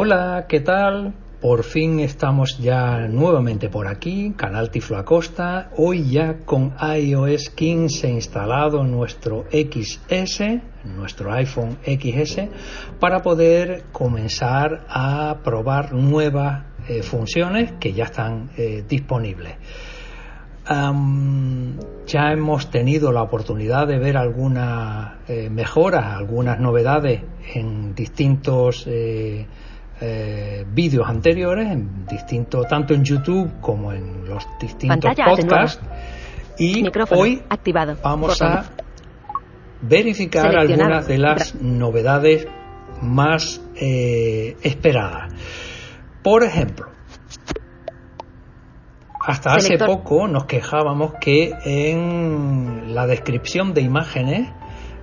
Hola, ¿qué tal? Por fin estamos ya nuevamente por aquí, Canal Tiflo Acosta, hoy ya con iOS 15 instalado nuestro XS, nuestro iPhone XS, para poder comenzar a probar nuevas eh, funciones que ya están eh, disponibles. ya hemos tenido la oportunidad de ver algunas eh, mejoras, algunas novedades en distintos vídeos anteriores, en distinto, tanto en YouTube como en los distintos podcasts. Y hoy activado. vamos a verificar algunas de las novedades más eh, esperadas. Por ejemplo, hasta hace poco nos quejábamos que en la descripción de imágenes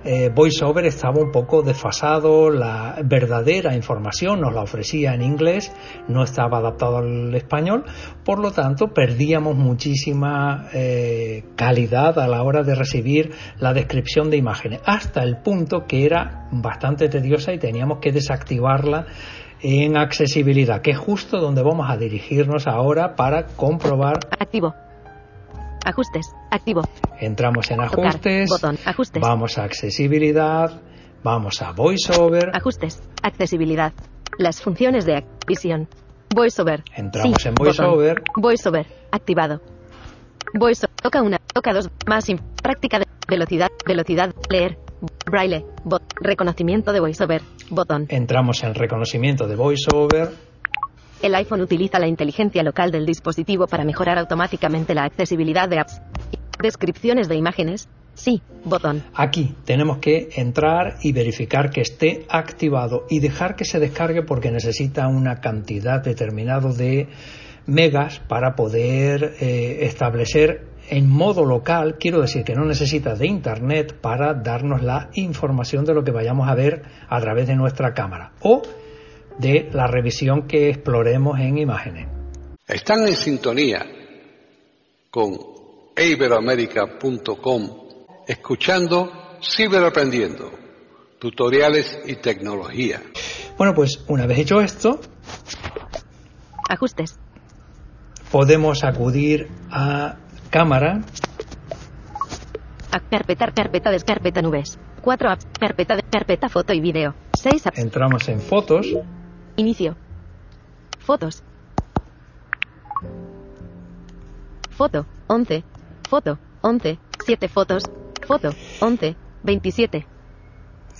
eh, VoiceOver estaba un poco desfasado, la verdadera información nos la ofrecía en inglés, no estaba adaptado al español, por lo tanto perdíamos muchísima eh, calidad a la hora de recibir la descripción de imágenes, hasta el punto que era bastante tediosa y teníamos que desactivarla en accesibilidad, que es justo donde vamos a dirigirnos ahora para comprobar. Activo Ajustes. Activo. Entramos en ajustes. Botón. Ajustes. Vamos a accesibilidad. Vamos a VoiceOver. Ajustes. Accesibilidad. Las funciones de visión. VoiceOver. Entramos en VoiceOver. VoiceOver. Activado. VoiceOver. Toca una. Toca dos. Más. Práctica de velocidad. Velocidad. Leer. Braille. Bot. Reconocimiento de VoiceOver. Botón. Entramos en reconocimiento de VoiceOver. El iPhone utiliza la inteligencia local del dispositivo para mejorar automáticamente la accesibilidad de apps. Descripciones de imágenes. Sí, botón. Aquí tenemos que entrar y verificar que esté activado y dejar que se descargue porque necesita una cantidad determinada de megas para poder eh, establecer en modo local, quiero decir que no necesita de internet para darnos la información de lo que vayamos a ver a través de nuestra cámara. O de la revisión que exploremos en imágenes. Están en sintonía con iberoamerica.com escuchando Ciberaprendiendo, tutoriales y tecnología. Bueno, pues una vez hecho esto, ajustes. Podemos acudir a cámara. A carpeta, carpeta, descarpeta nubes. 4 apps, carpeta, de, carpeta, foto y video. 6 apps. Entramos en fotos. Inicio. Fotos. Foto. 11. Foto. 11. 7 fotos. Foto. 11. 27.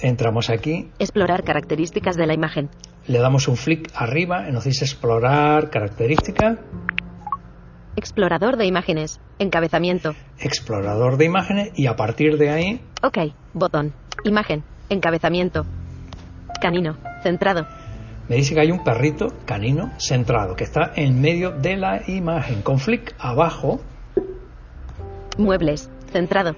Entramos aquí. Explorar características de la imagen. Le damos un flick arriba y nos dice explorar características. Explorador de imágenes. Encabezamiento. Explorador de imágenes y a partir de ahí. Ok. Botón. Imagen. Encabezamiento. Canino. Centrado me dice que hay un perrito canino centrado que está en medio de la imagen con flick abajo. Muebles, centrado.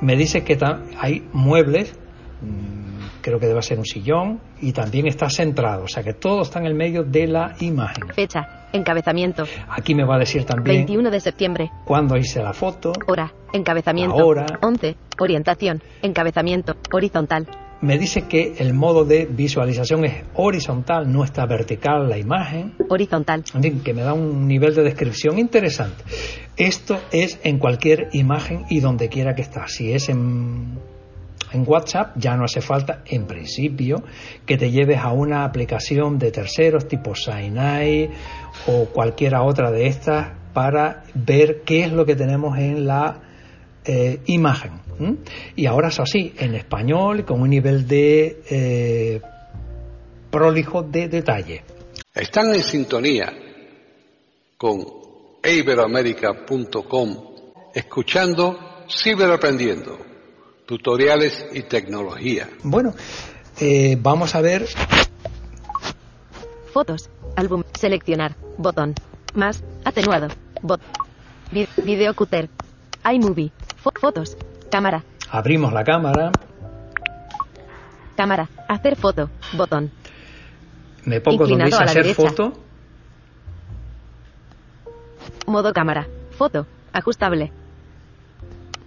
Me dice que hay muebles, mm, creo que debe ser un sillón, y también está centrado, o sea que todo está en el medio de la imagen. Fecha, encabezamiento. Aquí me va a decir también. 21 de septiembre. Cuándo hice la foto. Hora, encabezamiento. Hora. 11, orientación, encabezamiento, horizontal me dice que el modo de visualización es horizontal, no está vertical la imagen. Horizontal. Que me da un nivel de descripción interesante. Esto es en cualquier imagen y donde quiera que está. Si es en En WhatsApp ya no hace falta, en principio, que te lleves a una aplicación de terceros tipo Sinai o cualquiera otra de estas para ver qué es lo que tenemos en la eh, imagen. Y ahora es así, en español, con un nivel de eh, prolijo de detalle. Están en sintonía con iberoamérica.com escuchando Ciberaprendiendo, tutoriales y tecnología. Bueno, eh, vamos a ver. Fotos, álbum, seleccionar, botón, más, atenuado, bot, video cutter, iMovie, fotos, cámara. Abrimos la cámara. Cámara, hacer foto, botón. Me pongo donde dice hacer foto. Modo cámara, foto, ajustable.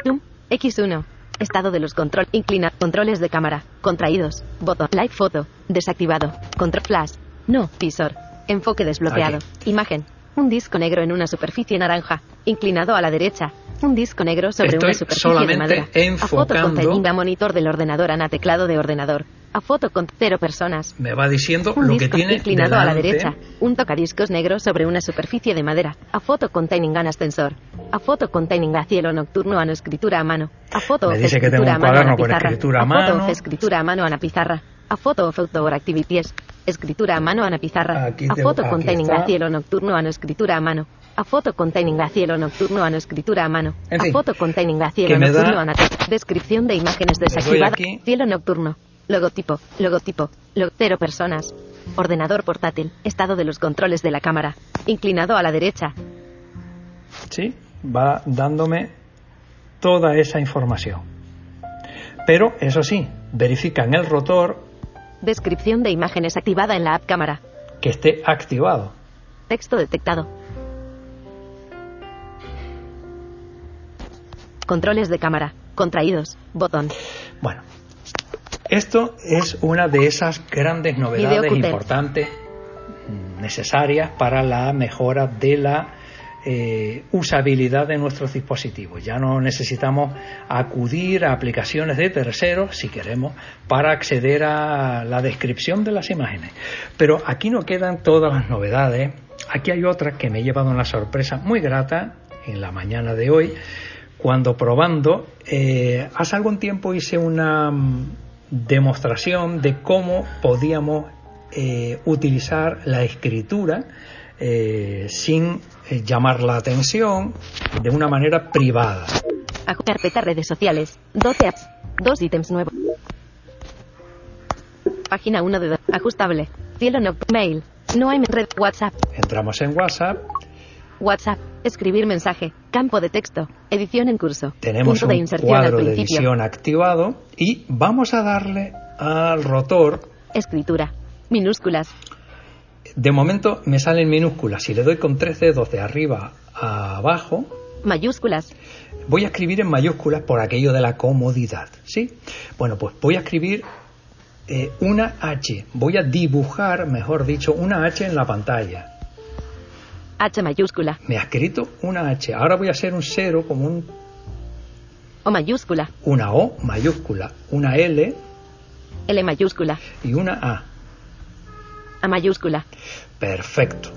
Zoom, X1. Estado de los control, inclina, controles de cámara, contraídos, botón, live foto, desactivado, control flash, no, visor, enfoque desbloqueado, imagen, un disco negro en una superficie naranja, inclinado a la derecha, un disco negro sobre una superficie de madera. A foto con a monitor del ordenador ana teclado de ordenador. A foto con cero personas. Me va diciendo lo que tiene inclinado a la derecha. Un tocadiscos negro sobre una superficie de madera. A foto containing an ascensor. A foto containing a cielo nocturno a no escritura a mano. A foto Me dice que tengo un cuaderno con escritura a mano. A foto escritura a mano a la pizarra. A foto of outdoor activities. Escritura a mano a la pizarra. a foto containing a cielo nocturno a no escritura a mano. A foto containing a cielo nocturno a no escritura a mano. a foto containing a cielo nocturno a Descripción de imágenes desactivada. Cielo nocturno. Logotipo. Logotipo. Cero personas. Ordenador portátil. Estado de los controles de la cámara. Inclinado a la derecha. Sí, va dándome toda esa información. Pero, eso sí, verifica en el rotor. Descripción de imágenes activada en la app cámara. Que esté activado. Texto detectado. Controles de cámara. Contraídos. Botón. Bueno. Esto es una de esas grandes novedades importantes, necesarias para la mejora de la eh, usabilidad de nuestros dispositivos. Ya no necesitamos acudir a aplicaciones de terceros, si queremos, para acceder a la descripción de las imágenes. Pero aquí no quedan todas las novedades. Aquí hay otra que me ha llevado una sorpresa muy grata en la mañana de hoy cuando probando, eh, hace algún tiempo hice una mm, demostración de cómo podíamos eh, utilizar la escritura eh, sin llamar la atención de una manera privada. Carpeta redes sociales, 12 apps, dos ítems nuevos. Página 1 de ajustable. Cielo no mail. No hay red WhatsApp. Entramos en WhatsApp WhatsApp. Escribir mensaje. Campo de texto. Edición en curso. Tenemos un de cuadro de edición activado y vamos a darle al rotor. Escritura. Minúsculas. De momento me salen minúsculas. Si le doy con tres dedos de arriba a abajo. Mayúsculas. Voy a escribir en mayúsculas por aquello de la comodidad. ¿Sí? Bueno, pues voy a escribir eh, una H. Voy a dibujar, mejor dicho, una H en la pantalla. H mayúscula. Me ha escrito una H. Ahora voy a hacer un cero como un... O mayúscula. Una O mayúscula. Una L. L mayúscula. Y una A. A mayúscula. Perfecto.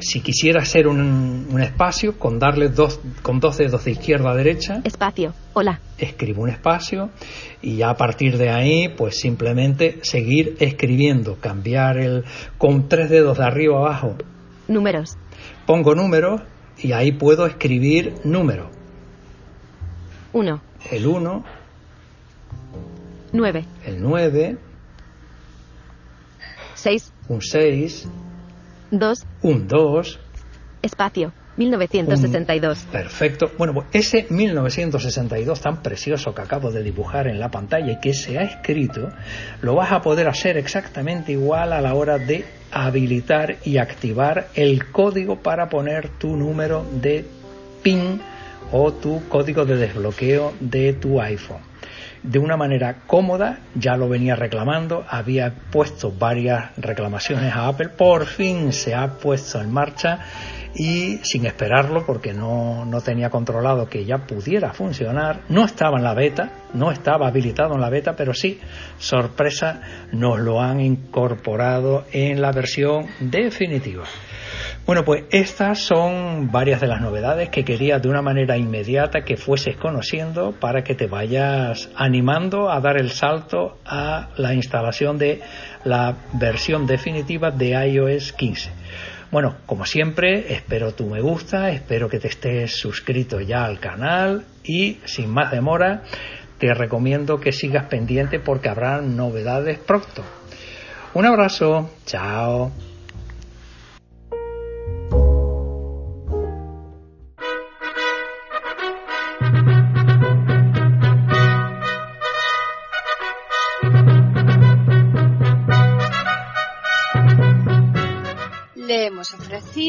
Si quisiera hacer un, un, espacio, con darle dos, con dos dedos de izquierda a derecha. Espacio. Hola. Escribo un espacio y ya a partir de ahí, pues simplemente seguir escribiendo, cambiar el con tres dedos de arriba a abajo. Números pongo números y ahí puedo escribir número. 1. El 1. 9. El 9. 6. Un 6. 2. Un 2. Espacio. 1962. perfecto. Bueno, pues ese 1962 tan precioso que acabo de dibujar en la pantalla y que se ha escrito, lo vas a poder hacer exactamente igual a la hora de habilitar y activar el código para poner tu número de PIN o tu código de desbloqueo de tu iPhone. De una manera cómoda, ya lo venía reclamando, había puesto varias reclamaciones a Apple, por fin se ha puesto en marcha y sin esperarlo porque no, no, tenía controlado que ya pudiera funcionar, no estaba en la beta, no estaba habilitado en la beta, pero sí, sorpresa, nos lo han incorporado en la versión definitiva. Bueno, pues estas son varias de las novedades que quería de una manera inmediata que fueses conociendo para que te vayas animando a dar el salto a la instalación de la versión definitiva de iOS 15. Bueno, como siempre, espero tu me gusta, espero que te estés suscrito ya al canal y sin más demora, te recomiendo que sigas pendiente porque habrá novedades pronto. Un abrazo, chao.